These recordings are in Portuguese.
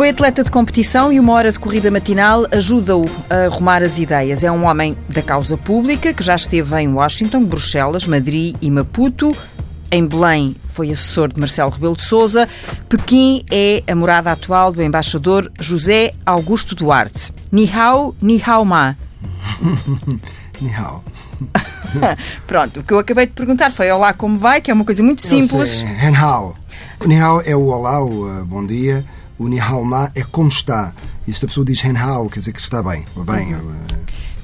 Foi atleta de competição e uma hora de corrida matinal ajuda-o a arrumar as ideias. É um homem da causa pública que já esteve em Washington, Bruxelas, Madrid e Maputo. Em Belém foi assessor de Marcelo Rebelo de Sousa. Pequim é a morada atual do embaixador José Augusto Duarte. Ni hao, ni hao ma. Ni hao. Pronto, o que eu acabei de perguntar foi Olá, como vai? Que é uma coisa muito simples. Hen hao. O ni hao é o olá, o uh, bom dia. O ni hao ma é como está. E se a pessoa diz hen hao, quer dizer que está bem. Bem, uh,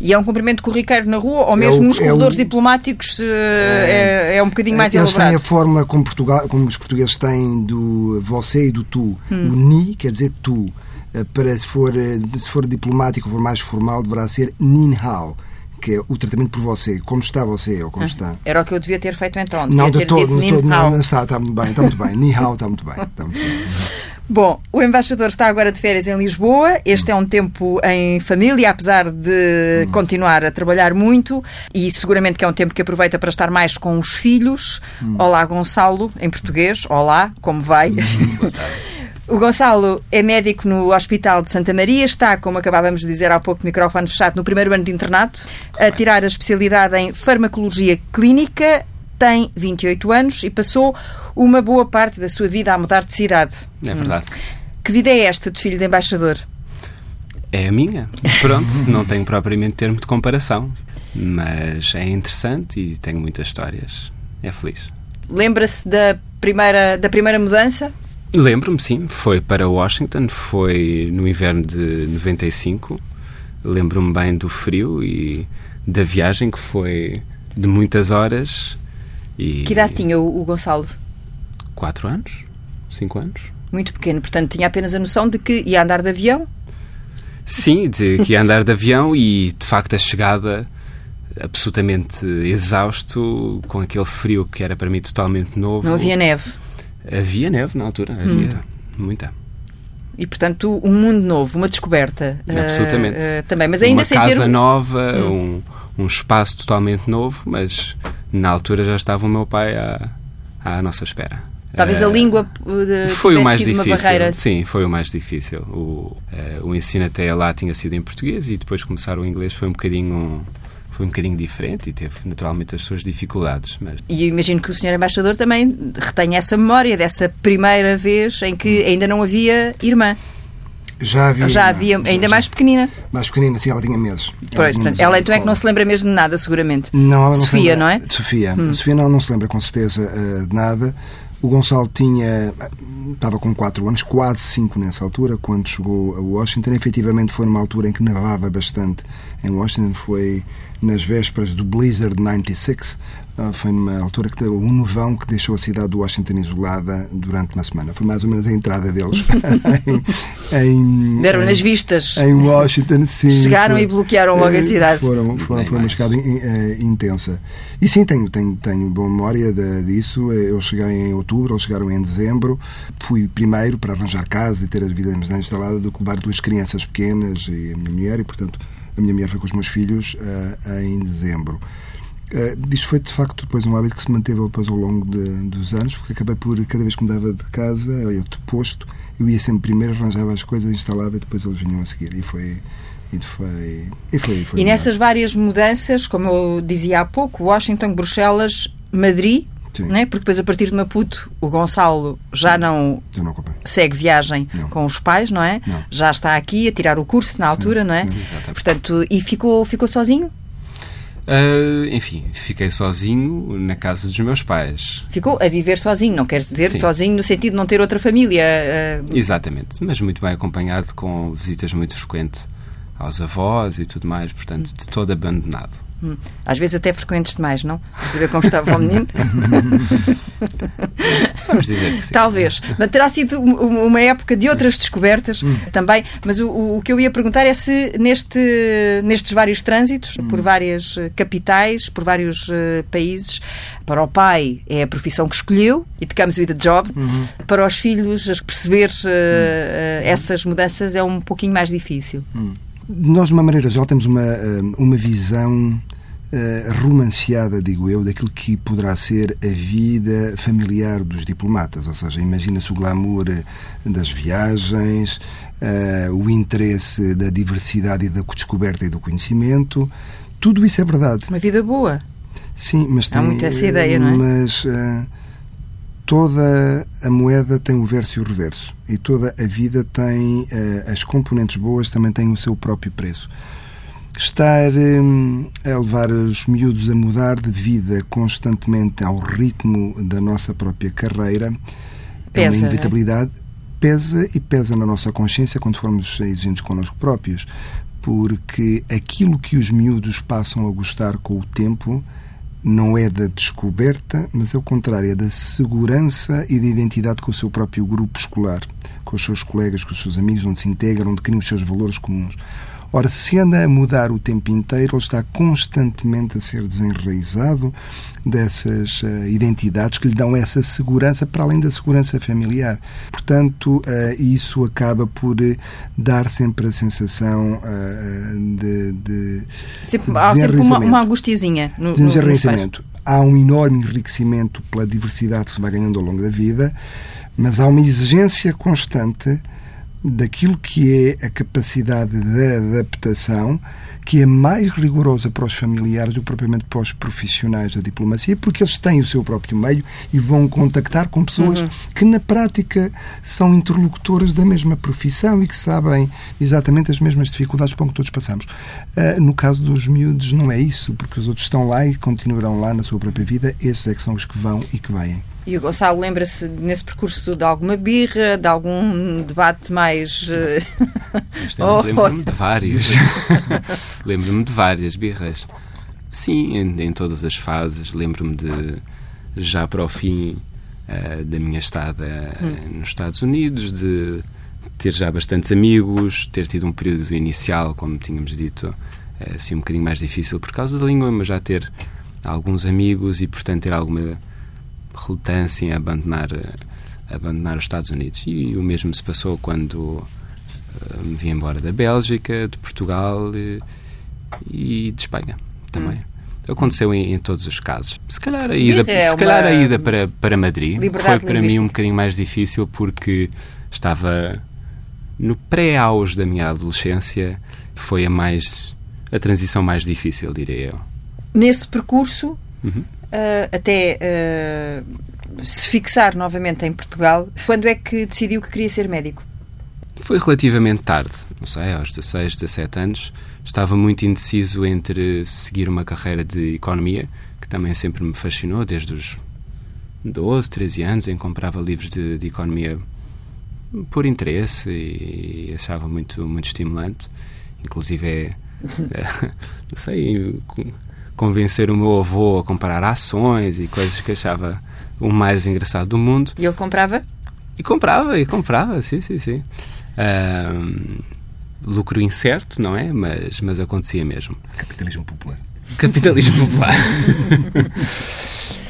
E é um cumprimento corriqueiro na rua ou mesmo o- nos é corredores o- diplomáticos eh, é, é um bocadinho mais Eles têm a elaborado? forma como, Portugal, como os portugueses têm do você e do tu. Hum. O ni quer dizer tu. Eh, Para se for, eh, se for diplomático, for mais formal, deverá ser nin hao, que é o tratamento por você. Como está você ou como está. Era o que eu devia ter feito então. Devia Não, de todo, de todo, não, está, está muito bem, está muito bem. Ni hao está muito bem. Está muito bem. Bom, o embaixador está agora de férias em Lisboa. Este é um tempo em família, apesar de continuar a trabalhar muito e seguramente que é um tempo que aproveita para estar mais com os filhos. Olá, Gonçalo, em português. Olá, como vai? O Gonçalo é médico no Hospital de Santa Maria, está, como acabávamos de dizer há pouco, microfone fechado, no primeiro ano de internato, a tirar a especialidade em farmacologia clínica, tem 28 anos e passou uma boa parte da sua vida a mudar de cidade. É verdade. Que vida é esta de filho de embaixador? É a minha. Pronto, não tenho propriamente termo de comparação. Mas é interessante e tenho muitas histórias. É feliz. Lembra-se da primeira, da primeira mudança? Lembro-me, sim. Foi para Washington, foi no inverno de 95. Lembro-me bem do frio e da viagem que foi de muitas horas. E Que idade tinha o, o Gonçalo? Quatro anos? Cinco anos? Muito pequeno, portanto tinha apenas a noção de que ia andar de avião. Sim, de que ia andar de avião e de facto a chegada absolutamente exausto, com aquele frio que era para mim totalmente novo. Não havia neve. Havia neve na altura, havia muita. E, portanto, um mundo novo, uma descoberta. Absolutamente. eh, eh, também, mas ainda Uma sem casa ter... nova, um, um espaço totalmente novo, mas na altura já estava o meu pai à, à nossa espera. Talvez Eh, a língua eh, Foi o mais difícil. uma barreira. Sim, foi o mais difícil. O, eh, o ensino até lá tinha sido em português e depois começar o inglês foi um bocadinho foi um bocadinho diferente e teve naturalmente as suas dificuldades, mas E imagino que o Sr. Embaixador também retenha essa memória dessa primeira vez em que ainda não havia irmã. Já havia. Já havia, ainda já- mais pequenina. Mais pequenina, sim, ela tinha meses. Pois, tinha portanto, meses ela então é que não se lembra mesmo de nada, seguramente. Não, ela não se Sofia, lembra- não é? De Sofia. A Sofia não, não se lembra com certeza eh, de nada. O Gonçalo tinha. estava com 4 anos, quase 5 nessa altura, quando chegou a Washington. Efetivamente foi numa altura em que nevava bastante em Washington. Foi nas vésperas do Blizzard 96. Ah, Foi numa altura que deu um nevão que deixou a cidade de Washington isolada durante uma semana. Foi mais ou menos a entrada deles em, em, Deram-lhe em- as vistas. em Washington, sim. Chegaram foi- e bloquearam logo a Eh, cidade. Foram, foram, foi uma in- eh, intensa. E sim, tenho, tenho, tenho boa memória de- disso. Eh, Eu cheguei em outubro, eles chegaram em dezembro. Fui primeiro para arranjar casa e ter a vida instalada do que levar duas crianças pequenas e a minha mulher, e portanto a minha mulher foi com os meus filhos eh, em dezembro. Uh, isto foi de facto depois um hábito que se manteve depois ao longo de- dos anos, porque acabei por, cada vez que mudava de casa, eu ia de posto, eu ia sempre primeiro, arranjava as coisas, instalava e depois eles vinham a seguir. E foi. E foi. E, foi, foi E nessas várias mudanças, como eu dizia há pouco, Washington, Bruxelas, Madrid, Sim. né? porque depois a partir de Maputo o Gonçalo já não não segue viagem Não. com os pais, não é? Não. Já está aqui a tirar o curso na altura, não é? sim. Portanto, e ficou, ficou sozinho? Ah, enfim, fiquei sozinho na casa dos meus pais. Ficou a viver sozinho, não quer dizer Sim. sozinho no sentido de não ter outra família. eh, Exatamente, mas muito bem acompanhado com visitas muito frequentes aos avós e tudo mais, portanto, de todo abandonado. Hum, às vezes até frequentes demais, não? Para saber como estava o menino. Vamos dizer que sim. Talvez. Mas terá sido um- uma época de outras descobertas Hum. também. Mas o, o que eu ia perguntar é se neste, nestes vários trânsitos, Hum. por várias eh, capitais, por vários eh, países, para o pai é a profissão que escolheu, it comes with a job. Uhum. Para os filhos, perceber Hum. eh, eh, essas mudanças é um pouquinho mais difícil. Nós, de uma maneira geral, temos uma, eh, uma visão uh, romanceada, digo eu, daquilo que poderá ser a vida familiar dos diplomatas. Ou seja, imagina-se o glamour das viagens, o interesse da diversidade e da descoberta e do conhecimento. Tudo isso é verdade. Uma vida boa. Sim, mas tem. Há muito essa ideia, não é? Mas toda a moeda tem o verso e o reverso. E toda a vida tem. Uh, as componentes boas também têm o seu próprio preço. Estar um, a levar os miúdos a mudar de vida constantemente ao ritmo da nossa própria carreira Pesa, é uma não é? inevitabilidade. Pesa e pesa na nossa consciência quando formos exigentes connosco próprios. Porque aquilo que os miúdos passam a gostar com o tempo não é da descoberta, mas é o contrário, é da segurança e da identidade com o seu próprio grupo escolar, com os seus colegas, com os seus amigos, onde se integram, onde criam os seus valores comuns. Ora, se anda a mudar o tempo inteiro, ele está constantemente a ser desenraizado dessas uh, identidades que lhe dão essa segurança para além da segurança familiar. Portanto, uh, isso acaba por uh, dar sempre a sensação de, de, sempre, de há sempre uma, uma angustiazinha no, de desenraizamento. Há um enorme enriquecimento pela diversidade que se vai ganhando ao longo da vida, mas há uma exigência constante daquilo que é a capacidade de adaptação que é mais rigorosa para os familiares do que propriamente para os profissionais da diplomacia, porque eles têm o seu próprio meio e vão contactar com pessoas uhum. que, na prática, são interlocutoras da mesma profissão e que sabem exatamente as mesmas dificuldades para que todos passamos. Uh, no caso dos miúdos, não é isso, porque os outros estão lá e continuarão lá na sua própria vida, esses é que são os que vão e que vêm. E o Gonçalo lembra-se nesse percurso de alguma birra, de algum debate mais. oh, Lembro-me de vários. Lembro-me de várias birras. Sim, em, em todas as fases. Lembro-me de, já para o fim uh, da minha estada hum. nos Estados Unidos, de ter já bastantes amigos, ter tido um período inicial, como tínhamos dito, assim um bocadinho mais difícil por causa da língua, mas já ter alguns amigos e, portanto, ter alguma relutância em abandonar, abandonar os Estados Unidos. E o mesmo se passou quando uh, me vim embora da Bélgica, de Portugal e, e de Espanha também. Hum. Aconteceu em, em, todos os casos. Se calhar a ida, é se calhar a ida para, para Madrid foi para mim um bocadinho mais difícil porque estava no pré-auge da minha adolescência, foi a mais a transição mais difícil, diria eu. Nesse percurso, uhum uh, até uh, se fixar novamente em Portugal, quando é que decidiu que queria ser médico? Foi relativamente tarde, não sei, aos 16, 17 anos. Estava muito indeciso entre seguir uma carreira de economia, que também sempre me fascinou, desde os 12, 13 anos, em comprava livros de, de economia por interesse e achava muito, muito estimulante. Inclusive, é, é não sei, convencer o meu avô a comprar ações e coisas que achava o mais engraçado do mundo. E ele comprava? E comprava, e comprava, sim, sim, sim. Um, lucro incerto, não é? Mas, mas acontecia mesmo. Capitalismo popular. Capitalismo popular.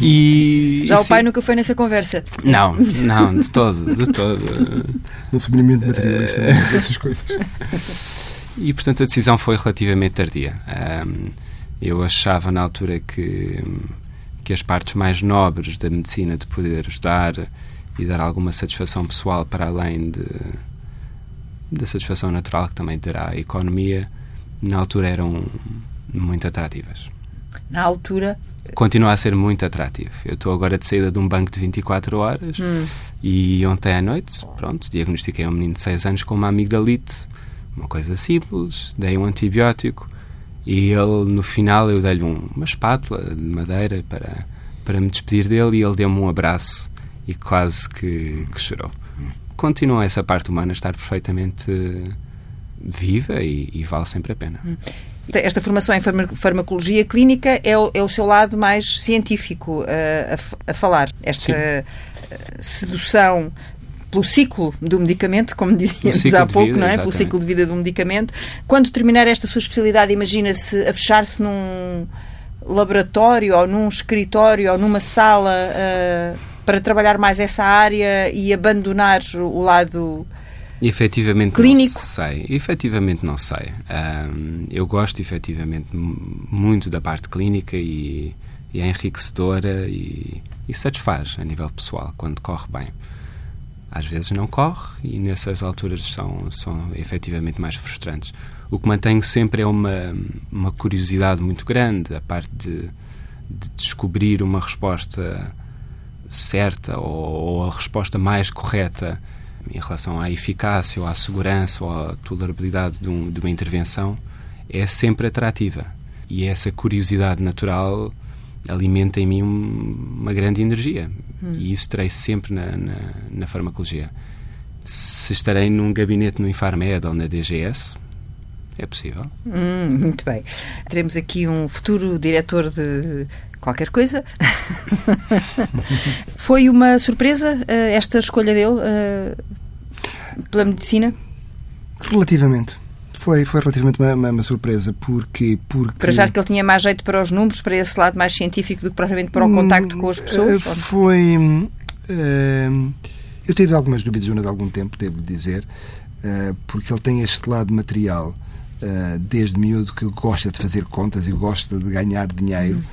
E, Já o pai nunca foi nessa conversa? Não, não, de todo, de todo. Não sublimento materialista, essas coisas. E, portanto, a decisão foi relativamente tardia. Um, eu achava na altura que, que as partes mais nobres da medicina de poder ajudar e dar alguma satisfação pessoal para além de, da satisfação natural que também terá a economia, na altura eram muito atrativas. Na altura? Continua a ser muito atrativo. Eu estou agora de saída de um banco de 24 horas hum. e ontem à noite, pronto, diagnostiquei um menino de 6 anos com uma amigdalite, uma coisa simples, dei um antibiótico e ele, no final, eu dei-lhe um, uma espátula de madeira para, para me despedir dele e ele deu-me um abraço e quase que, que chorou. Continua essa parte humana a estar perfeitamente viva e, e vale sempre a pena. Hum. Esta formação em farmacologia clínica é o, é o seu lado mais científico uh, a, a, falar. Esta Sim. sedução pelo ciclo do medicamento, como dizíamos há pouco, vida, não é? Exatamente. Pelo ciclo de vida do medicamento. Quando terminar esta sua especialidade, imagina-se a fechar-se num laboratório ou num escritório ou numa sala uh, para trabalhar mais essa área e abandonar o lado Efetivamente clínico? não sei. Efetivamente não sei. Um, eu gosto efetivamente muito da parte clínica e, e é enriquecedora e, e satisfaz a nível pessoal quando corre bem. Às vezes não corre e nessas alturas são, são efetivamente mais frustrantes. O que mantenho sempre é uma, uma curiosidade muito grande, a parte de, de descobrir uma resposta certa ou, ou, a resposta mais correta em relação à eficácia ou à segurança ou à tolerabilidade de, um, de uma intervenção é sempre atrativa. E essa curiosidade natural alimenta em mim um, uma grande energia. Hum. E isso terei sempre na, na, na, farmacologia. Se estarei num gabinete no Infarmed ou na DGS, é possível. Hum, muito bem. Teremos aqui um futuro diretor de qualquer coisa. Foi uma surpresa uh, esta escolha dele uh, pela medicina? Relativamente. Foi, foi relativamente uma, uma, uma, surpresa, porque, porque... Para já que ele tinha mais jeito para os números, para esse lado mais científico do que propriamente para o contacto com as pessoas? Uh, foi... Uh, eu tive algumas dúvidas durante algum tempo, devo dizer, uh, porque ele tem este lado material, desde miúdo, que gosta de fazer contas e gosta de ganhar dinheiro.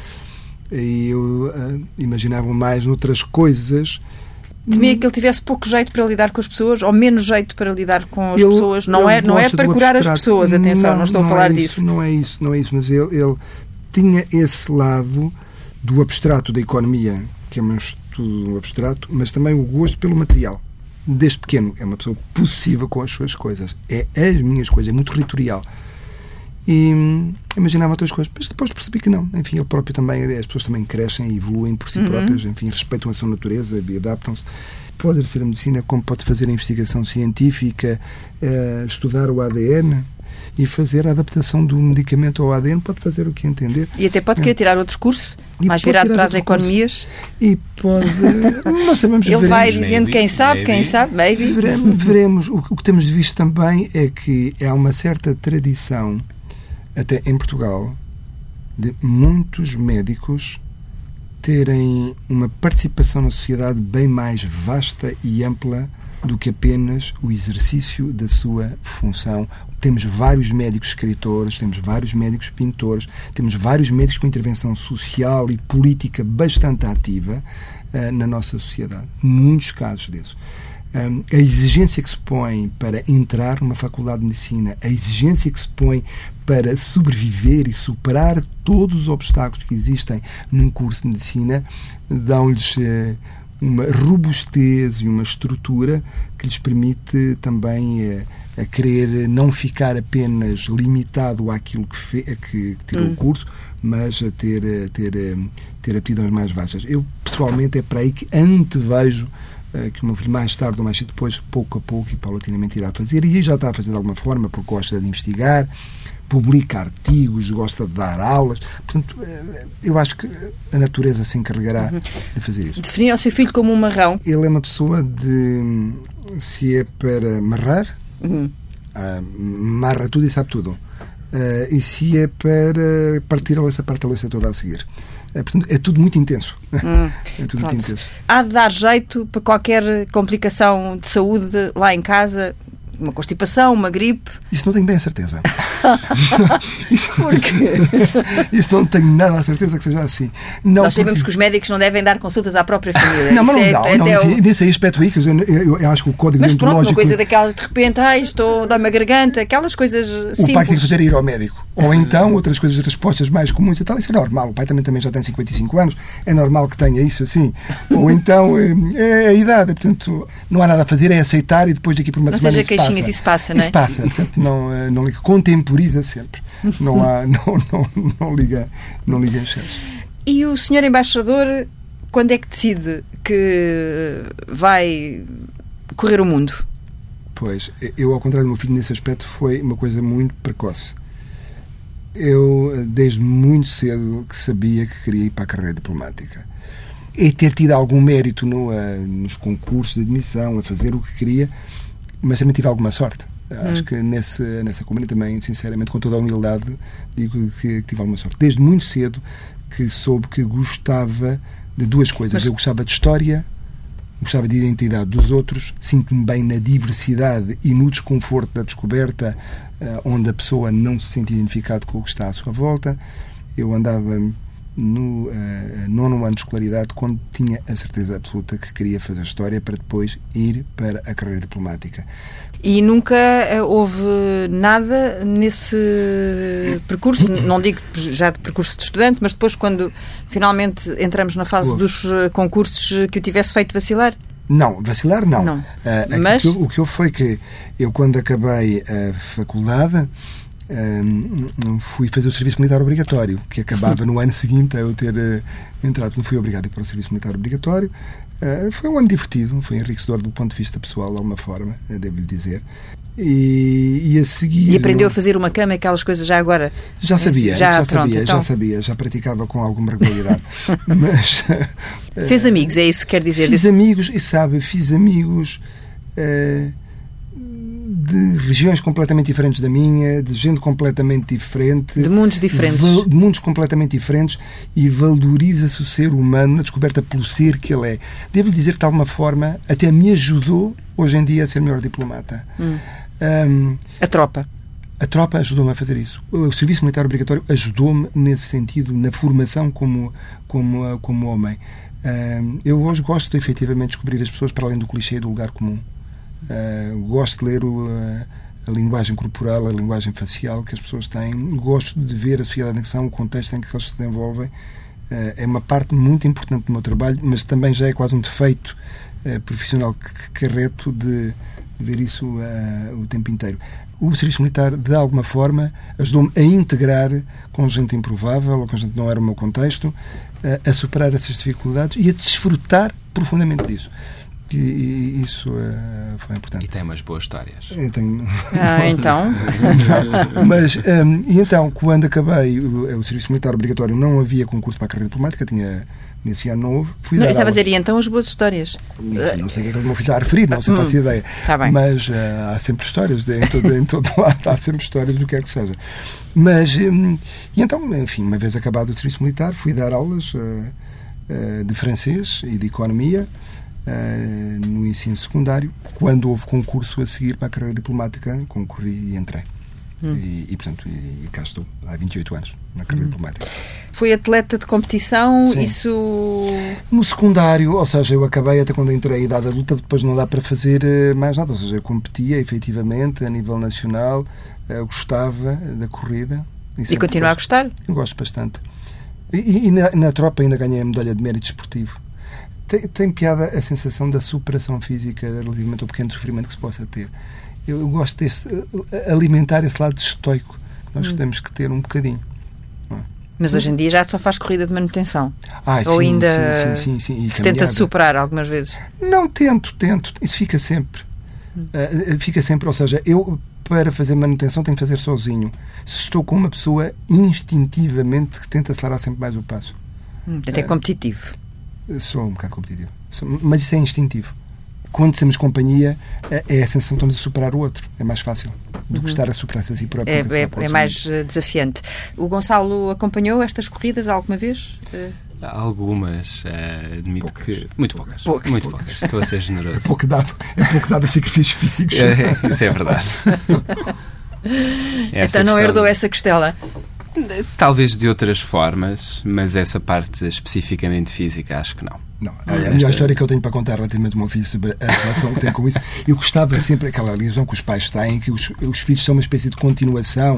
E eu imaginava mais noutras coisas Temia que ele tivesse pouco jeito para lidar com as pessoas ou menos jeito para lidar com as ele, pessoas. Não é, não é para curar as pessoas, atenção, não, não estou não a falar é disso. Não é isso, não é isso, mas ele, ele tinha esse lado do abstrato da economia, que é um estudo abstrato, mas também o gosto pelo material. Desde pequeno, é uma pessoa possível com as suas coisas. É as minhas coisas, é muito territorial e hum, imaginava outras coisas, mas depois percebi que não. Enfim, ele próprio também, as pessoas também crescem e evoluem por si uhum. próprias, enfim, respeitam a sua natureza e adaptam-se. Pode ser a medicina como pode fazer a investigação científica, uh, estudar o ADN e fazer a adaptação do medicamento ao ADN, pode fazer o que entender. E até pode querer é. tirar outros cursos, e mais virado para as economias. Curso. E pode. Não sabemos Ele vai dizendo quem sabe, maybe. quem sabe, maybe. Veremos. veremos. O, o que temos visto também é que há uma certa tradição até em Portugal, de muitos médicos terem uma participação na sociedade bem mais vasta e ampla do que apenas o exercício da sua função. Temos vários médicos escritores, temos vários médicos pintores, temos vários médicos com intervenção social e política bastante ativa uh, na nossa sociedade. Muitos casos desses a exigência que se põe para entrar numa faculdade de medicina, a exigência que se põe para sobreviver e superar todos os obstáculos que existem num curso de medicina, dão-lhes eh, uma robustez e uma estrutura que lhes permite também eh, a querer não ficar apenas limitado àquilo que, fe, que, que tirou hum. o curso, mas a ter, a ter, a ter aptidões mais vastas. Eu, pessoalmente, é para aí que antevejo eh, que o meu filho mais tarde ou mais cedo depois, pouco a pouco e paulatinamente irá fazer, e já está a fazer de alguma forma, porque gosta de investigar, publica artigos, gosta de dar aulas. Portanto, eh, eu acho que a natureza se encarregará uhum. de fazer isso. Definia o seu filho como um marrão? Ele é uma pessoa de. Se é para marrar, uhum. uh, marra tudo e sabe tudo. Uh, e se é para partir a louça, parte a louça toda a seguir. É, portanto, é tudo muito intenso. Hum, é tudo muito intenso. Há de dar jeito para qualquer complicação de saúde lá em casa, uma constipação, uma gripe. Isso não tenho bem a certeza. isso? Isso não tenho nada a certeza que seja assim. Não, Nós sabemos porque... que os médicos não devem dar consultas à própria família. Não, mas não, é, não, é, não, não o... nesse aspecto aí, eu, eu, eu, acho que o código mas pronto, uma coisa daquelas de repente, ai, estou a dar uma garganta, aquelas coisas simples. O pai tem que fazer ir ao médico. Ou então, outras coisas, respostas mais comuns e tal, isso é normal. O pai também, também já tem 55 anos, é normal que tenha isso assim. Ou então, é, é a idade, portanto, não há nada a fazer, é aceitar e depois daqui por uma não semana. Não seja queixinhas, isso passa, não é? Isso passa, portanto, não, eh, não liga, contemporiza sempre. Não, há, não, não, não, liga, não liga em excesso. E o senhor embaixador, quando é que decide que vai correr o mundo? Pois, eu, ao contrário do meu filho, nesse aspecto, foi uma coisa muito precoce. Eu, desde muito cedo, que sabia que queria ir para a carreira diplomática. E ter tido algum mérito no, uh, nos concursos de admissão, a fazer o que queria, mas também tive alguma sorte. Acho hum. que nesse, nessa comunidade também, sinceramente, com toda a humildade, digo que, que, tive alguma sorte. Desde muito cedo que soube que gostava de duas coisas. Mas... Eu gostava de história gostava de identidade dos outros, sinto-me bem na diversidade e no desconforto da descoberta, uh, onde a pessoa não se sente identificado com o que está à sua volta. Eu andava no uh, nono ano de escolaridade quando tinha a certeza absoluta que queria fazer história para depois ir para a carreira diplomática. E nunca uh, houve nada nesse percurso, não digo já de percurso de estudante, mas depois quando finalmente entramos na fase houve. dos uh, concursos que o tivesse feito vacilar? Não, vacilar não. não. mas... O que, houve foi que eu quando acabei a faculdade um, fui fazer o serviço militar obrigatório, que acabava no ano seguinte a eu ter uh, entrado. Não fui obrigado a ir para o serviço militar obrigatório. Uh, foi um ano divertido, foi enriquecedor do ponto de vista pessoal, de alguma forma, uh, devo-lhe dizer. E, e, a seguir. E aprendeu a fazer uma cama e aquelas coisas já agora? Já sabia, já, já pronto, sabia, então... já sabia, já praticava com alguma regularidade. Mas. Fez amigos, é isso que quer dizer? Fiz amigos, e sabe, fiz amigos. Uh, de regiões completamente diferentes da minha, de gente completamente diferente. De mundos diferentes. De mundos completamente diferentes e valoriza-se o ser humano na descoberta pelo ser que ele é. Devo dizer que, de alguma forma, até me ajudou hoje em dia a ser melhor diplomata. Hum. Um, a tropa. A tropa ajudou-me a fazer isso. O serviço militar obrigatório ajudou-me nesse sentido, na formação como, como, como homem. Um, eu hoje gosto de, efetivamente, descobrir as pessoas para além do clichê do lugar comum. Uh, gosto de ler o, a, a, linguagem corporal, a linguagem facial que as pessoas têm. Gosto de ver a sociedade em que são, o contexto em que eles se desenvolvem. Uh, é uma parte muito importante do meu trabalho, mas também já é quase um defeito uh, profissional que carreto de, de ver isso o tempo inteiro. O serviço militar, de alguma forma, ajudou-me a integrar com gente improvável ou com gente que não era o meu contexto, a superar essas dificuldades e a desfrutar profundamente disso e, isso uh, foi importante. E tem umas boas histórias. Eu tenho... Ah, então? Mas, um, e então, quando acabei o, o, serviço militar obrigatório, não havia concurso para a carreira diplomática, tinha nesse ano novo. Fui não, eu estava a dizer, e então as boas histórias? Enfim, não sei o que é que o meu filho está a referir, não sei hum, faço ideia. Tá bem. Mas uh, há sempre histórias, de, em, todo, em todo lado há sempre histórias do que é que seja. Mas, um, e então, enfim, uma vez acabado o serviço militar, fui dar aulas uh, uh, de francês e de economia uh, no ensino secundário. Quando houve concurso a seguir para a carreira diplomática, concorri e entrei. Hum. E, e, portanto, e, e cá estou, há 28 anos, na carreira hum. diplomática. Foi atleta de competição? Sim. Isso. No secundário, ou seja, eu acabei até quando entrei a idade adulta, depois não dá para fazer eh, mais nada. Ou seja, eu competia efetivamente a nível nacional, eu gostava da corrida. E, e continua a gostar? Eu gosto bastante. E, e na, na, tropa ainda ganhei a medalha de mérito esportivo tem, tem piada a sensação da superação física relativamente ao pequeno sofrimento que se possa ter. Eu gosto desse, eh, alimentar esse lado estoico que nós hum. temos que ter um bocadinho. É? Mas hoje em dia já só faz corrida de manutenção. Ah, Ou sim, ainda sim, sim, se tenta superar algumas vezes? Não tento, tento. Isso fica sempre. Hum. Uh, fica sempre. Ou seja, eu para fazer manutenção tenho que fazer sozinho. Se estou com uma pessoa instintivamente que tenta acelerar sempre mais o passo. Hum, até uh, competitivo. Sou um bocado competitivo. Mas isso é instintivo. Quando temos companhia, é, é a sensação que estamos a superar o outro. É mais fácil do que uhum. estar a superar-se assim por a É, é, é mais eh, desafiante. O Gonçalo acompanhou estas corridas alguma vez? Eh, algumas, uh, admito poucas. que. Muito poucas. poucas. Muito poucas. poucas. Estou a ser generoso. É pouco dado, é pouco dado a sacrifícios físicos. É, isso é verdade. então não herdou essa costela? Talvez de outras formas, mas essa parte especificamente física, acho que não. Não, a, a melhor história que eu tenho para contar relativamente ao meu filho sobre a relação que tem com isso, eu gostava sempre aquela ligação que os pais têm, que os, os filhos são uma espécie de continuação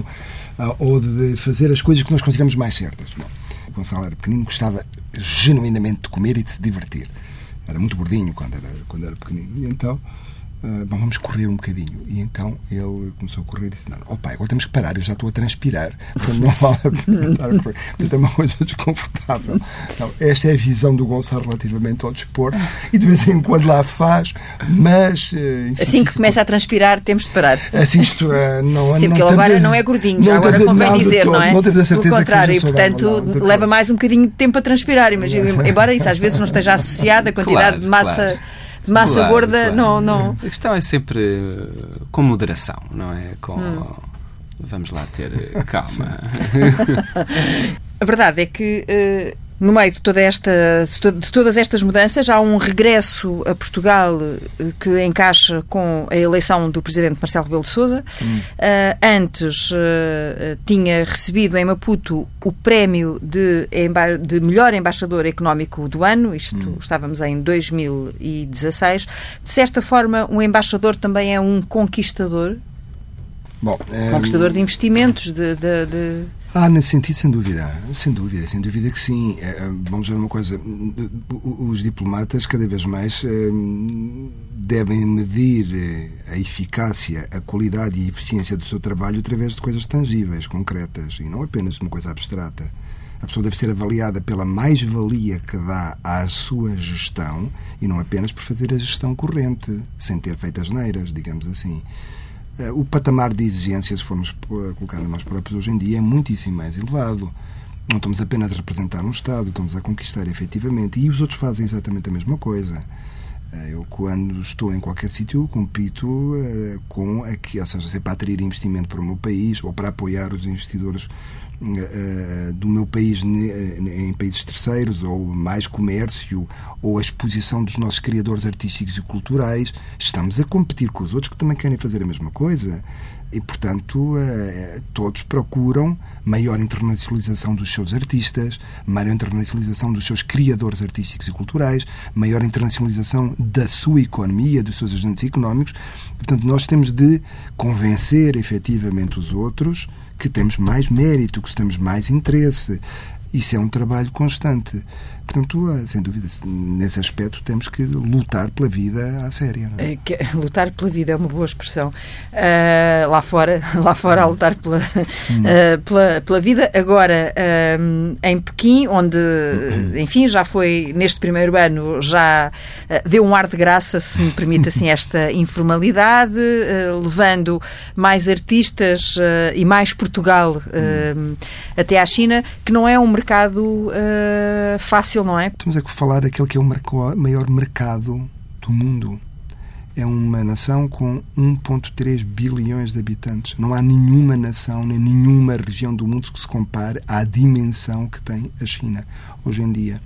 uh, ou de fazer as coisas que nós consideramos mais certas. Bom, Gonçalo era pequenino, gostava genuinamente de comer e de se divertir. Era muito gordinho quando era, quando era pequenino. E então ah, bom, vamos correr um bocadinho. E então ele começou a correr e disse: Não, oh pai, agora temos que parar, eu já estou a transpirar. Portanto, não vale a pena estar a correr. Portanto, é uma coisa desconfortável. Então, esta é a visão do Gonçalo relativamente ao desporto e de vez em quando lá faz, mas. Eh, enfim, assim que começa a transpirar, temos de parar. Assim, isto uh, não Sim, porque ele agora não é gordinho, já agora convém dizer, não é? Não temos a certeza Pelo contrário, que e portanto não, leva mais um bocadinho de tempo a transpirar. Imagina, embora isso às vezes não esteja associado à quantidade claro, de massa. Massa claro, gorda, claro. não, não. A questão é sempre eh, com moderação, não é? Com. Hum. Vamos lá ter eh, calma. a verdade é que uh, no meio de, toda esta, de todas estas mudanças, há um regresso a Portugal eh, que encaixa com a eleição do presidente Marcelo Rebelo de Sousa. Hum. Uh, antes uh, tinha recebido em Maputo o prémio de, de melhor embaixador económico do ano, isto hum. estávamos em 2016. De certa forma, um embaixador também é um conquistador. Bom, conquistador de investimentos, de, de, de... Ah, nesse sentido, sem dúvida. Sem dúvida, sem dúvida que sim. É, é, vamos ver uma coisa. Os diplomatas, cada vez mais, é, devem medir a eficácia, a qualidade e a eficiência do seu trabalho através de coisas tangíveis, concretas, e não apenas uma coisa abstrata. A pessoa deve ser avaliada pela mais-valia que dá à sua gestão e não apenas por fazer a gestão corrente, sem ter feito as neiras, digamos assim. Eh, o patamar de exigências, se formos colocar a nós próprios hoje em dia, é muitíssimo mais elevado. Não estamos apenas a representar um Estado, estamos a conquistar efetivamente. E os outros fazem exatamente a mesma coisa. Eh, eu, quando estou em qualquer sítio, compito com aqui, ou seja, se é para atrair investimento para o meu país ou para apoiar os investidores do meu país em países terceiros, ou mais comércio, ou a exposição dos nossos criadores artísticos e culturais, estamos a competir com os outros que também querem fazer a mesma coisa. E, portanto, eh, todos procuram maior internacionalização dos seus artistas, maior internacionalização dos seus criadores artísticos e culturais, maior internacionalização da sua economia, dos seus agentes económicos. Portanto, nós temos de convencer efetivamente os outros que temos mais mérito, que temos mais interesse. Isso é um trabalho constante. Portanto, sem dúvida, nesse aspecto temos que lutar pela vida à séria. É? É, lutar pela vida é uma boa expressão. Uh, lá fora, lá fora a lutar pela, uh, pela, pela, vida. Agora, uh, em Pequim, onde, enfim, já foi neste primeiro ano, já deu um ar de graça, se me permite assim esta informalidade, levando mais artistas e mais Portugal até à China, que não é um mercado fácil fácil, não é? Estamos a falar daquele que é o maior mercado do mundo. É uma nação com 1,3 bilhões de habitantes. Não há nenhuma nação, nem nenhuma região do mundo que se compare à dimensão que tem a China hoje em dia.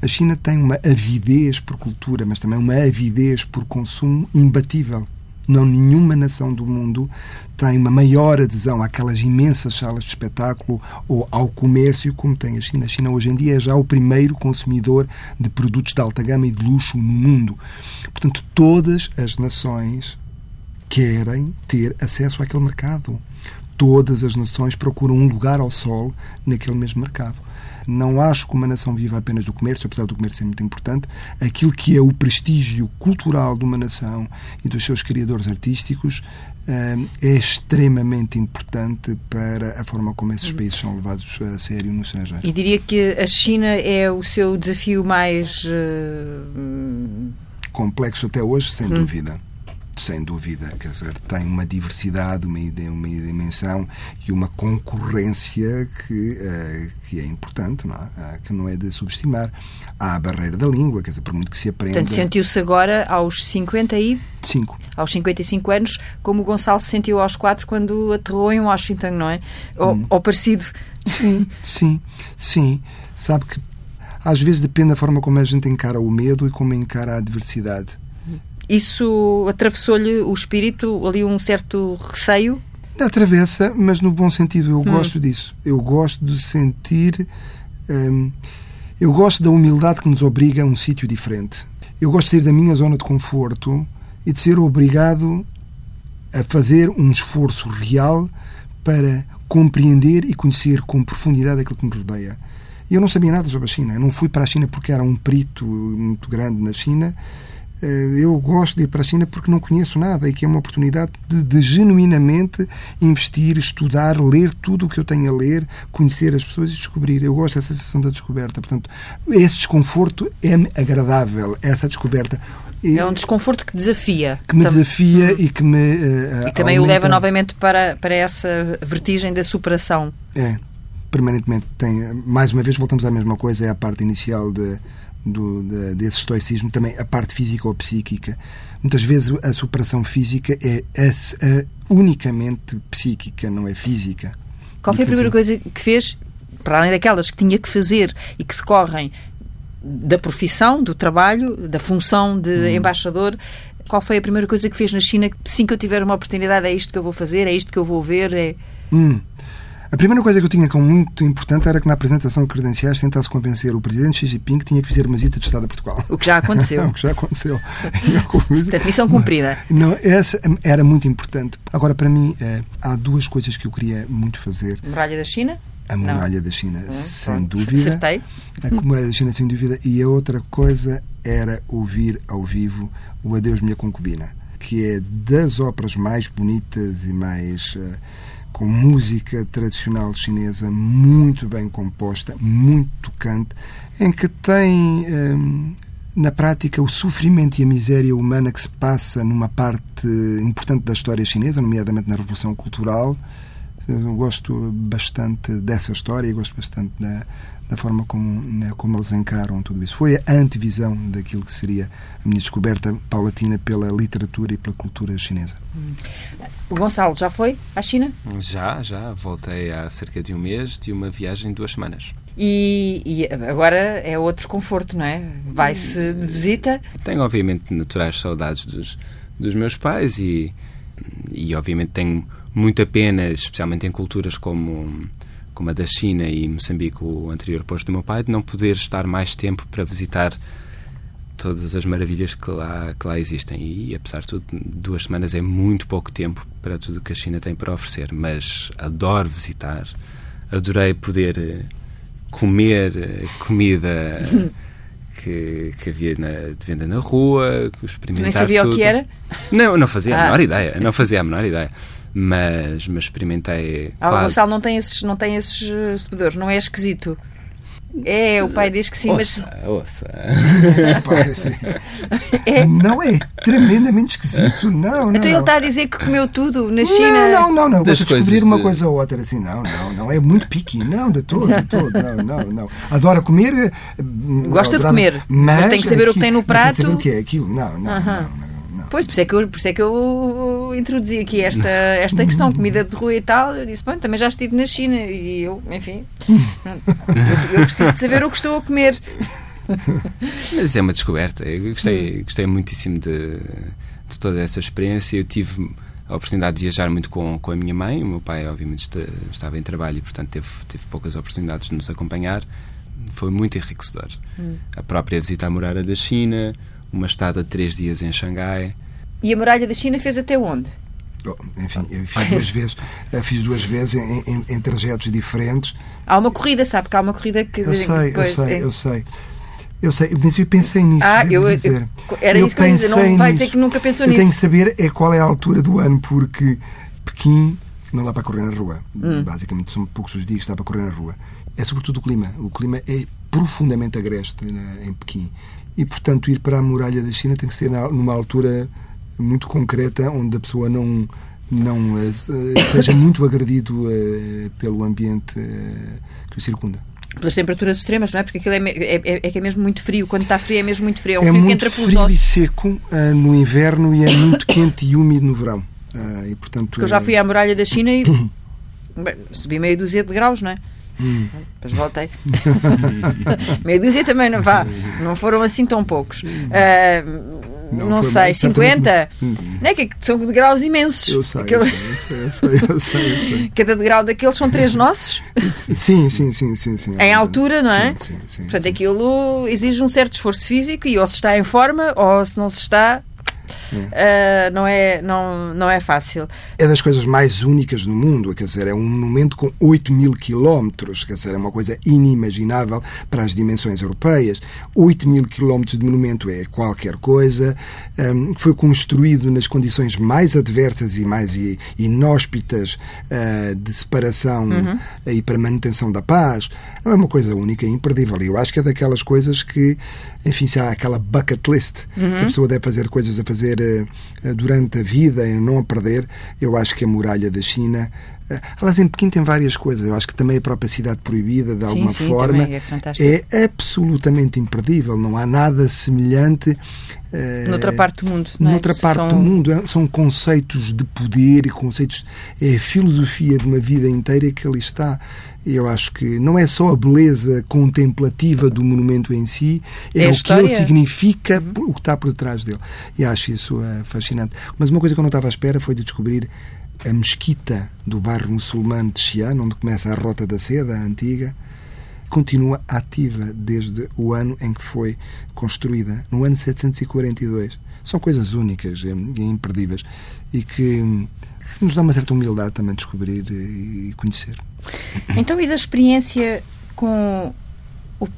A China tem uma avidez por cultura, mas também uma avidez por consumo imbatível. Não nenhuma nação do mundo tem uma maior adesão àquelas imensas salas de espetáculo ou ao comércio como tem a China. A China hoje em dia é já o primeiro consumidor de produtos de alta gama e de luxo no mundo. Portanto, todas as nações querem ter acesso àquele mercado. Todas as nações procuram um lugar ao sol naquele mesmo mercado. Não acho que uma nação viva apenas do comércio, apesar do comércio ser muito importante. Aquilo que é o prestígio cultural de uma nação e dos seus criadores artísticos eh, é extremamente importante para a forma como esses países são levados a sério no estrangeiro. E diria que a China é o seu desafio mais. Uh... Complexo até hoje, sem hum. dúvida sem dúvida, quer dizer, tem uma diversidade, uma, uma dimensão e uma concorrência que, uh, que é importante, não é? Uh, que não é de subestimar. Há a barreira da língua, quer dizer, por muito que se aprenda... Portanto, sentiu-se agora aos 55 aos 55 anos, como o Gonçalo se sentiu aos 4 quando aterrou em Washington, não é? Ou, hum. ou parecido. Sim, sim, sim. Sabe que às vezes depende da forma como a gente encara o medo e como encara a adversidade isso atravessou-lhe o espírito, ali um certo receio? Atravessa, mas no bom sentido. Eu hum. gosto disso. Eu gosto de sentir. Hum, eu gosto da humildade que nos obriga a um sítio diferente. Eu gosto de sair da minha zona de conforto e de ser obrigado a fazer um esforço real para compreender e conhecer com profundidade aquilo que me rodeia. Eu não sabia nada sobre a China. Eu não fui para a China porque era um perito muito grande na China eu gosto de ir para a China porque não conheço nada e que é uma oportunidade de, de, genuinamente investir, estudar, ler tudo o que eu tenho a ler, conhecer as pessoas e descobrir. Eu gosto dessa sensação da descoberta. Portanto, esse desconforto é-me agradável, essa descoberta. É um desconforto que desafia. Que me desafia e que me. Uh, e também aumenta... o leva novamente para, para essa vertigem da superação. É, permanentemente. Tem, mais uma vez, voltamos à mesma coisa, é a parte inicial de do, de, desse estoicismo também a parte física ou psíquica. Muitas vezes a superação física é a, a, unicamente psíquica, não é física. Qual foi a primeira coisa que fez para além daquelas que tinha que fazer e que decorrem da profissão, do trabalho, da função de hum. embaixador, qual foi a primeira coisa que fez na China? Sim, que eu tiver uma oportunidade, é isto que eu vou fazer, é isto que eu vou ver. É... Hum. A primeira coisa que eu tinha como muito importante era que na apresentação de credenciais tentasse convencer o presidente Xi Jinping que tinha que fazer uma visita de Estado a Portugal. O que já aconteceu. o que já aconteceu. Portanto, missão cumprida. Não, essa era muito importante. Agora, para mim, eh, há duas coisas que eu queria muito fazer. Muralha da China? A muralha Não. da China, hum, sem pronto. dúvida. Acertei. A muralha da China, sem dúvida. E a outra coisa era ouvir ao vivo o Adeus Minha Concubina, que é das óperas mais bonitas e mais. Uh, com música tradicional chinesa muito bem composta, muito tocante, em que tem. Um, na prática, o sofrimento e a miséria humana que se passa numa parte importante da história chinesa, nomeadamente na Revolução Cultural, eu gosto bastante dessa história e gosto bastante da, da forma como, né, como eles encaram tudo isso. Foi a antevisão daquilo que seria a minha descoberta paulatina pela literatura e pela cultura chinesa. O Gonçalo já foi à China? Já, já. Voltei há cerca de um mês de uma viagem de duas semanas. E, e agora é outro conforto, não é? Vai-se de visita? Tenho, obviamente, naturais saudades dos, dos meus pais e, e, obviamente, tenho muita pena, especialmente em culturas como, como a da China e Moçambique, o anterior posto do meu pai, de não poder estar mais tempo para visitar todas as maravilhas que lá, que lá existem. E, apesar de tudo, duas semanas é muito pouco tempo para tudo o que a China tem para oferecer. Mas adoro visitar, adorei poder eh, comer eh, comida que, que havia na, de venda na rua, experimentar Nem sabia tudo. o que era? Não, não fazia ah. a menor ideia. Não fazia a menor ideia mas, mas experimentei. Ah, quase... o Gonçalo não tem esses, não tem esses eh, sabedores, não é esquisito. É, o pai diz que sim, ouça, mas. Ouça. é. Não é tremendamente esquisito, não, não. Então ele está a dizer que comeu tudo na China. Não, não, não, não. Gosta de descobrir uma coisa ou outra assim, não, não, não. É muito piqui, não, de todo, de todo, não, não, não. Adora comer. Eh, Gosta de comer, mas, mas, tem que saber aquilo, o que tem no prato. Tem que saber o que é aquilo, não, não, uh -huh. não, não. Pois, por isso, é que eu, por isso é que eu introduzi aqui esta, esta questão, comida de rua e tal. Eu disse, bom, também já estive na China e eu, enfim, eu, eu preciso de saber o que estou a comer. Mas é uma descoberta. Eu gostei, gostei muitíssimo de, de toda essa experiência. Eu tive a oportunidade de viajar muito com, com a minha mãe. O meu pai, obviamente, estava em trabalho e, portanto, teve, teve poucas oportunidades de nos acompanhar. Foi muito enriquecedor. Hum. A própria visita à muralha da China, uma estada de três dias em Xangai, e a muralha da China fez até onde? Oh, enfim, eu fiz duas vezes, fiz duas vezes em, em, em, trajetos diferentes. Há uma corrida, sabe que há uma corrida que. Eu sei, depois, eu sei, é... eu sei. Eu sei, mas eu pensei nisso. Ah, eu, dizer. eu, era eu isso que eu ia dizer, não vai dizer que nunca pensou eu nisso. Eu tenho que saber é qual é a altura do ano, porque Pequim não dá para correr na rua. Hum. Basicamente, são poucos os dias que dá para correr na rua. É sobretudo o clima. O clima é profundamente agreste né, em Pequim. E, portanto, ir para a muralha da China tem que ser numa altura muito concreta, onde a pessoa não, não uh, seja muito agredido uh, pelo ambiente uh, que o circunda. Pelas temperaturas extremas, não é? Porque aquilo é, é, é, é, que é mesmo muito frio. Quando está frio é mesmo muito frio. É um é frio muito que entra frio e seco no inverno e é muito quente e úmido no verão. e, portanto, Porque eu já fui à muralha da China e bem, subi meio dúzia de graus, não é? Hum. Depois voltei. Meia dúzia também não vá. Não foram assim tão poucos. Uh, não, não sei, mais, 50? Hum. Não é que são de graus imensos. Eu sei, Aquele... eu, sei eu, sei, eu, sei, eu sei, Cada degrau daqueles são três nossos? Sim, sim, sim, sim. sim em altura, não é? Sim, sim, sim Portanto, aquilo exige um certo esforço físico e ou se está em forma ou se não se está, Uh, não, é, não, não é fácil. É das coisas mais únicas no mundo, quer dizer, é um monumento com 8 mil quilómetros, quer dizer, é uma coisa inimaginável para as dimensões europeias. 8 mil quilómetros de monumento é qualquer coisa, um, foi construído nas condições mais adversas e mais inóspitas uh, de separação uhum. e para manutenção da paz. Não é uma coisa única e imperdível. Eu acho que é daquelas coisas que, enfim, se há aquela bucket list, uhum. que a pessoa deve fazer coisas a fazer uh, durante a vida e não a perder, eu acho que a muralha da China Uh, aliás, em Pequim tem várias coisas. Eu acho que também a própria cidade proibida, de alguma sim, forma, é, é, absolutamente imperdível. Não há nada semelhante. Uh, noutra parte do mundo. Não é? Noutra parte são... do mundo. São conceitos de poder e conceitos. É a filosofia de uma vida inteira que ali está. Eu acho que não é só a beleza contemplativa do monumento em si, é, é o que ele significa, uhum. o que está por detrás dele. E acho isso uh, fascinante. Mas uma coisa que eu não estava à espera foi de descobrir a mesquita do bairro muçulmano de Xi'an, onde começa a Rota da Seda, a antiga, continua ativa desde o ano em que foi construída, no ano 742. São coisas únicas e imperdíveis e que, que nos dá uma certa humildade também descobrir e conhecer. Então, e da experiência com o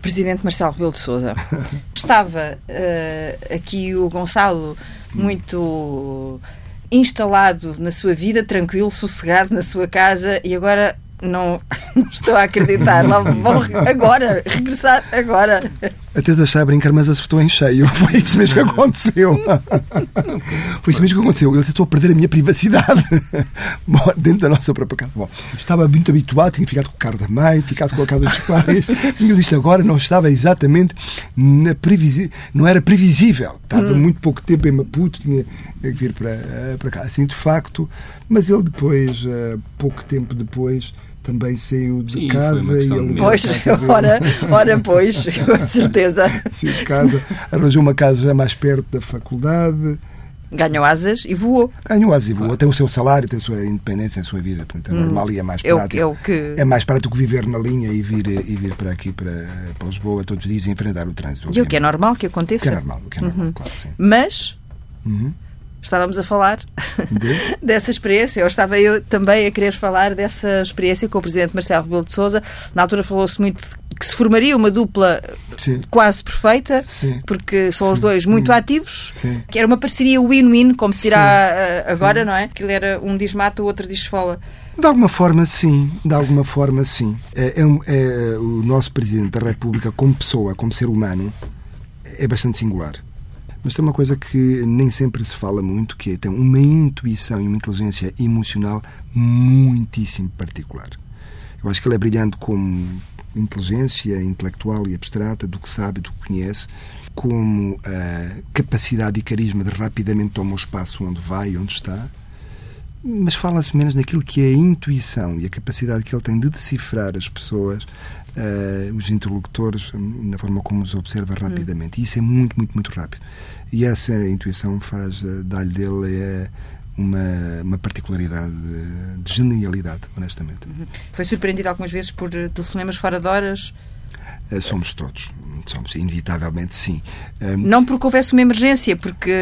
presidente Marcelo Rebelo de Sousa? Estava uh, aqui o Gonçalo muito instalado na sua vida, tranquilo, sossegado na sua casa e agora não, não estou a acreditar. Lá vão agora, regressar agora. Até deixar a brincar, mas acertou em cheio. Foi isso mesmo que aconteceu. Foi isso mesmo que aconteceu. Eu estou a perder a minha privacidade Bom, dentro da nossa própria casa. Bom, estava muito habituado, tinha ficado com o carro da mãe, ficado com a casa dos pais. E isto agora não estava exatamente na previsi... não era previsível. Estava hum. muito pouco tempo em Maputo, tinha que vir para, para cá. Assim, de facto, mas ele depois, eh, pouco tempo depois, também saiu de Sim, casa e ele. Pois, ora, ora, pois, com certeza. Saiu de casa, arranjou uma casa já mais perto da faculdade. Ganhou asas e voou. Ganhou asas e voou. Claro. Tem o seu salário, tem a sua independência, a sua vida. Portanto, é hum. normal e é mais prático. É, o, que... é mais prático que viver na linha e vir, e vir para aqui, para, para Lisboa, todos os dias e enfrentar o trânsito. E o que é normal que aconteça. O que é normal, o que é normal, uhum. claro, sim. Mas. Uhum estávamos a falar de? dessa experiência. Eu estava eu também a querer falar dessa experiência com o presidente Marcelo Rebelo de Sousa. Na altura falou-se muito que se formaria uma dupla Sim. quase perfeita, Sim. porque são Sim. os dois muito hum. ativos, que era uma parceria win-win, como se dirá eh, agora, não é? Que ele era um diz mata, o outro diz esfola. De alguma forma, sim. De alguma forma, sim. É, é, é, o nosso Presidente da República, como pessoa, como ser humano, é bastante singular. Mas tem uma coisa que nem sempre se fala muito, que é tem uma intuição e uma inteligência emocional muitíssimo particular. Eu acho que ele é brilhante como inteligência intelectual e abstrata do que sabe, do que conhece, como a capacidade e carisma de rapidamente tomar o espaço onde vai, onde está, mas fala-se menos naquilo que é a intuição e a capacidade que ele tem de decifrar as pessoas, uh, os interlocutores, na forma como os observa rapidamente. E isso é muito, muito, muito rápido. E essa intuição faz, uh, dar-lhe dele uh, uma, uma particularidade de, de genialidade, honestamente. Uhum. Foi surpreendido algumas vezes por telefonemas fora de horas? Somos todos. Somos, inevitavelmente, sim. Não porque houvesse uma emergência, porque.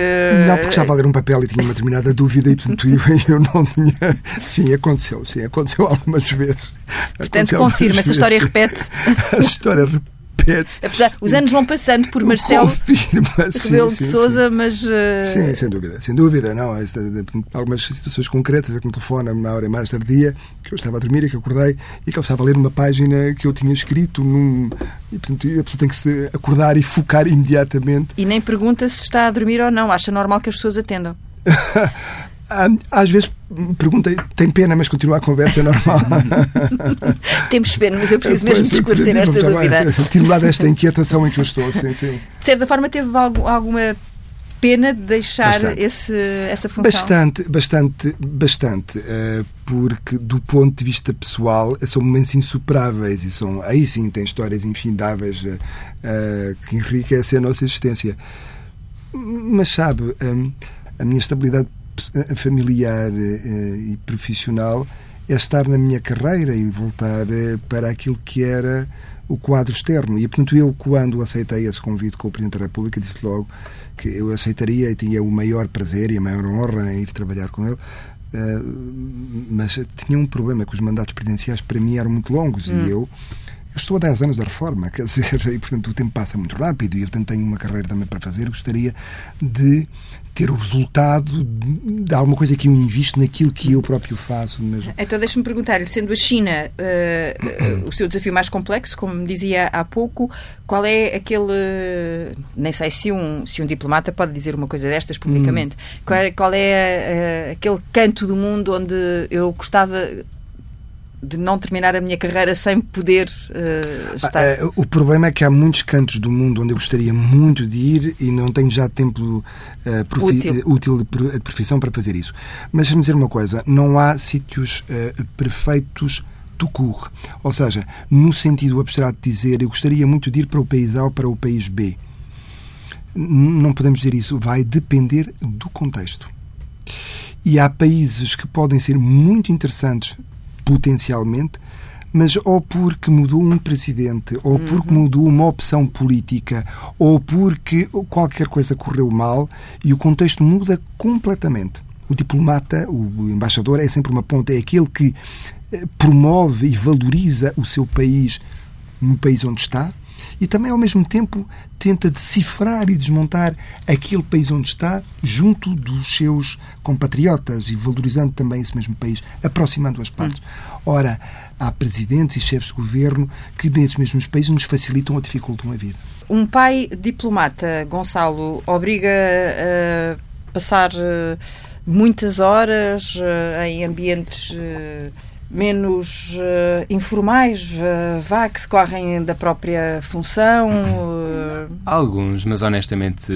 Não, porque estava a ler um papel e tinha uma determinada dúvida e, portanto, eu, eu não tinha. Sim, aconteceu, sim, aconteceu algumas vezes. Portanto, confirma, essa história repete. A história repete Apesar, os anos vão passando por Marcelo Confirma, Rebelo de Souza, mas. Uh... Sim, sem dúvida, sem dúvida. Não, algumas situações concretas, é que me telefona uma hora mais tardia, que eu estava a dormir e que acordei, e que ele estava a ler uma página que eu tinha escrito num. E, portanto, a pessoa tem que se acordar e focar imediatamente. E nem pergunta se está a dormir ou não, acha normal que as pessoas atendam. Às vezes perguntei, tem pena, mas continua a conversa é normal. Temos pena, mas eu preciso mesmo de esclarecer esta dúvida. Tiro lá desta inquietação em que eu estou. Sim, sim. De certa forma, teve alguma pena de deixar esse, essa função? Bastante, bastante, bastante. Uh, porque, do ponto de vista pessoal, são momentos insuperáveis e são, aí sim, tem histórias infindáveis uh, uh, que enriquecem a nossa existência. Mas, sabe, a minha estabilidade familiar eh, e profissional é estar na minha carreira e voltar eh, para aquilo que era o quadro externo. E, portanto, eu, quando aceitei esse convite com o Presidente da República, disse logo que eu aceitaria e tinha o maior prazer e a maior honra em ir trabalhar com ele. Mas tinha um problema que os mandatos presidenciais para mim eram muito longos hum. e eu Eu estou há 10 anos da reforma, quer dizer, e portanto o tempo passa muito rápido e eu portanto, tenho uma carreira também para fazer. Gostaria de ter o resultado de alguma coisa que eu invisto naquilo que eu próprio faço. Mesmo. Então, deixe-me perguntar-lhe, sendo a China uh, uh, o seu desafio mais complexo, como me dizia há pouco, qual é aquele. Nem sei se um, se um diplomata pode dizer uma coisa destas publicamente. Hum. Qual é, qual é uh, aquele canto do mundo onde eu gostava de não terminar a minha carreira sem poder uh, estar. Ah, o problema é que há muitos cantos do mundo onde eu gostaria muito de ir e não tenho já tempo uh, profi útil. útil de, profissão para fazer isso. Mas deixa-me dizer uma coisa: não há sítios uh, perfeitos do cour. Ou seja, no sentido abstrato de dizer eu gostaria muito de ir para o país A ou para o país B. Não podemos dizer isso. Vai depender do contexto. E há países que podem ser muito interessantes potencialmente, mas ou porque mudou um presidente, ou uhum. porque mudou uma opção política, ou porque qualquer coisa correu mal e o contexto muda completamente. O diplomata, o embaixador, é sempre uma ponta, é aquele que eh, promove e valoriza o seu país no país onde está, e também, ao mesmo tempo, tenta decifrar e desmontar aquele país onde está junto dos seus compatriotas e valorizando também esse mesmo país, aproximando as partes. Hum. Ora, há presidentes e chefes de governo que, nesses mesmos países, nos facilitam ou dificultam a vida. Um pai diplomata, Gonçalo, obriga a passar eh, muitas horas eh, em ambientes eh, menos uh, informais, uh, vá, que decorrem da própria função? Uh... Alguns, mas honestamente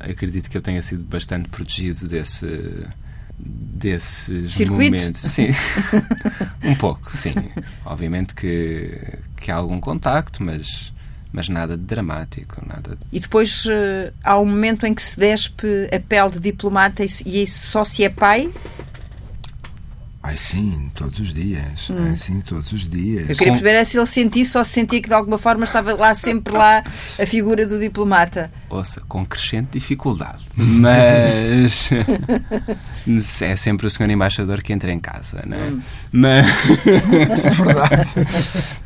acredito que eu tenha sido bastante protegido desse desses Circuito? momentos. Sim, um pouco, sim. Obviamente que, que há algum contacto, mas mas nada de dramático, nada. De... E depois há um momento em que se despe a pele de diplomata e, e só se é pai Ai sim, todos os dias. Hum. Ai sim, todos os dias. Eu queria perceber se ele sentisse ou se sentia que de alguma forma estava lá sempre lá a figura do diplomata. Ouça, com crescente dificuldade. Mas é sempre o senhor embaixador que entra em casa, não é? Hum. Mas... É verdade.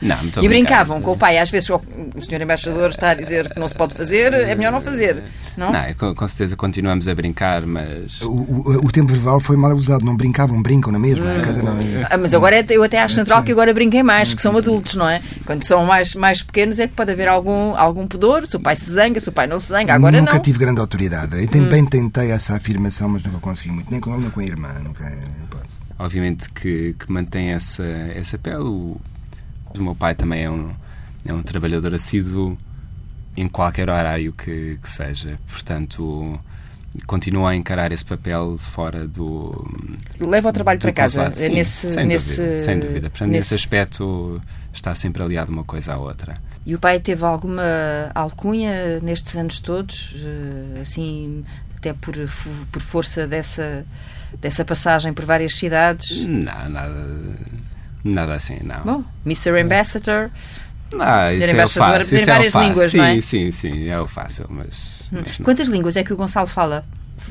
Não, e brincavam com o pai. Às vezes o senhor embaixador está a dizer que não se pode fazer, é melhor não fazer. Não, não é com, com certeza continuamos a brincar, mas. O, o, o tempo verbal foi mal usado. Não brincavam, brincam na mesma. Não... Ah, mas agora é, eu até acho natural que agora brinquem mais, que são adultos, não é? Quando são mais, mais pequenos é que pode haver algum, algum pudor. Se o pai se zanga, se o pai não se zanga. Agora Nunca não. tive grande autoridade. Eu também hum. tentei essa afirmação, mas nunca consegui muito. Nem com ele, nem com a irmã. Nunca, Obviamente que, que mantém essa, essa pele. O, o meu pai também é um, é um trabalhador assíduo em qualquer horário que, que seja. Portanto, continua a encarar esse papel fora do. Leva o trabalho para casa. Sim, nesse, sem, nesse, dúvida, sem dúvida. Portanto, nesse... nesse aspecto está sempre aliado uma coisa à outra. E o pai teve alguma alcunha nestes anos todos, eh, assim, até por, por força dessa, dessa passagem por várias cidades? Não, nada, nada assim, não. Bom, Mr. Ambassador. Não, isso é o fácil. Isso é várias fácil. línguas, sim, não é? Sim, sim, é o fácil, mas, hum. mas Quantas línguas é que o Gonçalo fala?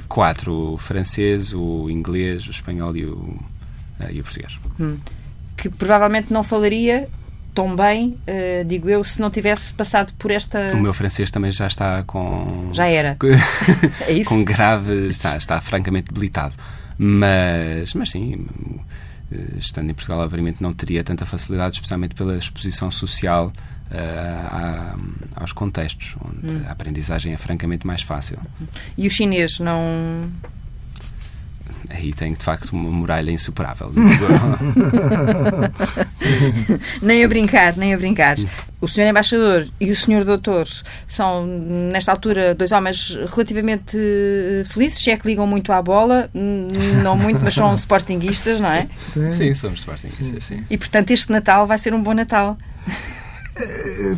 Quatro: o francês, o inglês, o espanhol e o, eh, e o português. Hum. Que provavelmente não falaria tão bem, uh, digo eu, se não tivesse passado por esta. O meu francês também já está com. Já era. é isso? com grave. Está, está francamente debilitado. Mas, mas sim, estando em Portugal, obviamente não teria tanta facilidade, especialmente pela exposição social uh, a, aos contextos, onde hum. a aprendizagem é francamente mais fácil. E o chinês não aí tem de facto uma muralha insuperável. nem a brincar, nem a brincar. O senhor embaixador e o senhor doutor são, nesta altura, dois homens relativamente eh, felizes, se é que ligam muito à bola, não muito, mas são sportinguistas, não é? Sim, sim somos sportinguistas, sim. E portanto este Natal vai ser um bom Natal.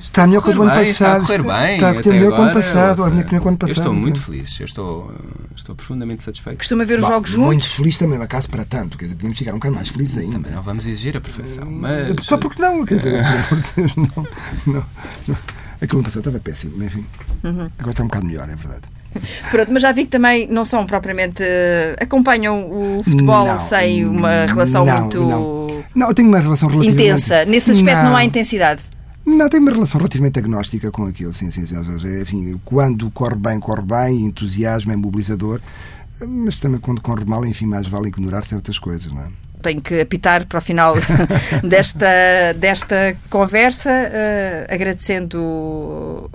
Está melhor que o do ano passado. Está a correr bem. Está melhor que o ano passado. Melhor que o ano passado. Eu estou muito feliz. Eu estou, estou profundamente satisfeito. Costuma ver os jogos juntos? Muito feliz também, mas caso para tanto. Quer dizer, podíamos ficar um bocado mais felizes ainda. Também não vamos exigir a perfeição. Mas... Só porque não, quer dizer, não, não, não. Aquilo ano passado estava péssimo, mas enfim. Uhum. Agora está um bocado melhor, é verdade. Pronto, mas já vi que também não são propriamente. Uh, acompanham o futebol não, sem uma relação não, muito. Não. Não, eu tenho uma relação relativamente... Intensa. Nesse aspecto não, não há intensidade. Não, tem uma relação relativamente agnóstica com aquilo, sim, sim, sim. Enfim, quando corre bem, corre bem, entusiasmo, é mobilizador, mas também quando corre mal, enfim, mais vale ignorar certas coisas, não é? Tenho que apitar para o final desta, desta conversa, uh, agradecendo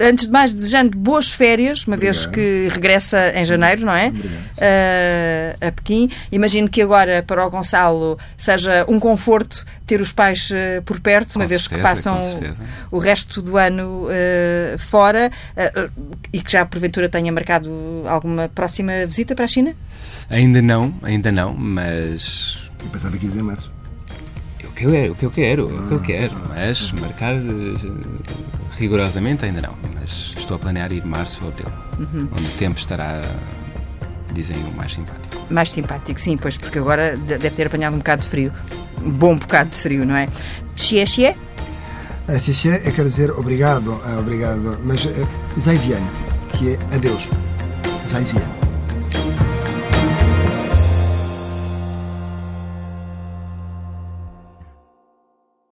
antes de mais, desejando boas férias, uma Obrigado. vez que regressa em janeiro, não é? Uh, a Pequim. Imagino que agora, para o Gonçalo, seja um conforto ter os pais uh, por perto, com uma vez que passam o resto do ano uh, fora e que já, porventura, tenha marcado alguma próxima visita para a China? Ainda não, ainda não, mas. Eu pensava que ia em março que eu quero, o que eu quero, o que eu quero, mas marcar eh, rigorosamente ainda não. Mas estou a planear ir março ou abril, uhum. onde o tempo estará, dizem, o mais simpático. Mais simpático, sim, pois, porque agora deve ter apanhado um bocado de frio. Um bom bocado de frio, não é? Xie xie? Uh, xie xie é quer dizer obrigado, uh, obrigado, mas uh, zaijian, que é adeus. Zaijian.